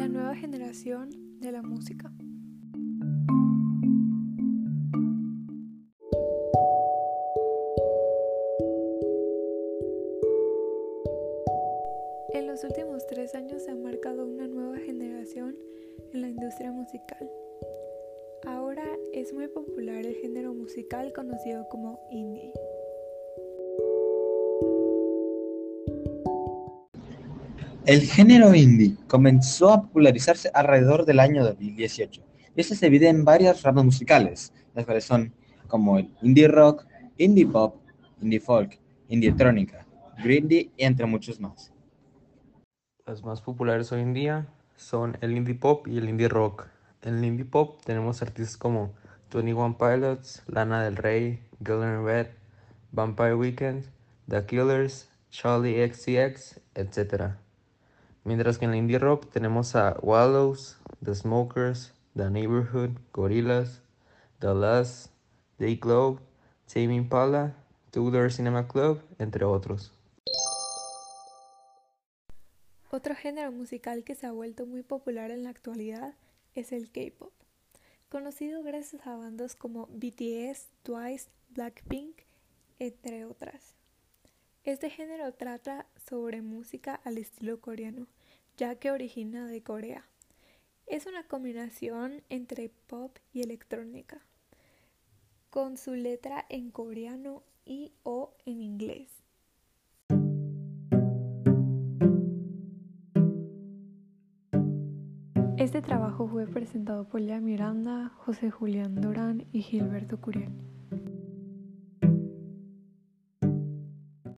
La nueva generación de la música. En los últimos tres años se ha marcado una nueva generación en la industria musical. Ahora es muy popular el género musical conocido como indie. El género indie comenzó a popularizarse alrededor del año 2018 y esto se divide en varias ramas musicales, las cuales son como el indie rock, indie pop, indie folk, indie electrónica, grindy y entre muchos más. Las más populares hoy en día son el indie pop y el indie rock. En el indie pop tenemos artistas como 21 Pilots, Lana del Rey, Gillian Red, Vampire Weekend, The Killers, Charlie XCX, etc. Mientras que en el indie rock tenemos a Wallows, The Smokers, The Neighborhood, Gorillaz, The Last, The Globe, Tame Impala, Tudor Cinema Club, entre otros. Otro género musical que se ha vuelto muy popular en la actualidad es el K-pop, conocido gracias a bandas como BTS, Twice, Blackpink, entre otras. Este género trata sobre música al estilo coreano, ya que origina de Corea. Es una combinación entre pop y electrónica, con su letra en coreano y o en inglés. Este trabajo fue presentado por Lea Miranda, José Julián Durán y Gilberto Curiel.